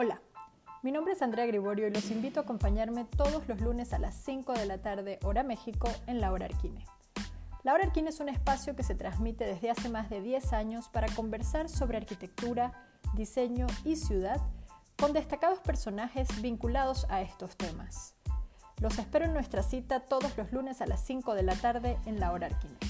Hola, mi nombre es Andrea Griborio y los invito a acompañarme todos los lunes a las 5 de la tarde, hora México, en La Hora Arquine. La Hora Arquine es un espacio que se transmite desde hace más de 10 años para conversar sobre arquitectura, diseño y ciudad con destacados personajes vinculados a estos temas. Los espero en nuestra cita todos los lunes a las 5 de la tarde en La Hora Arquine.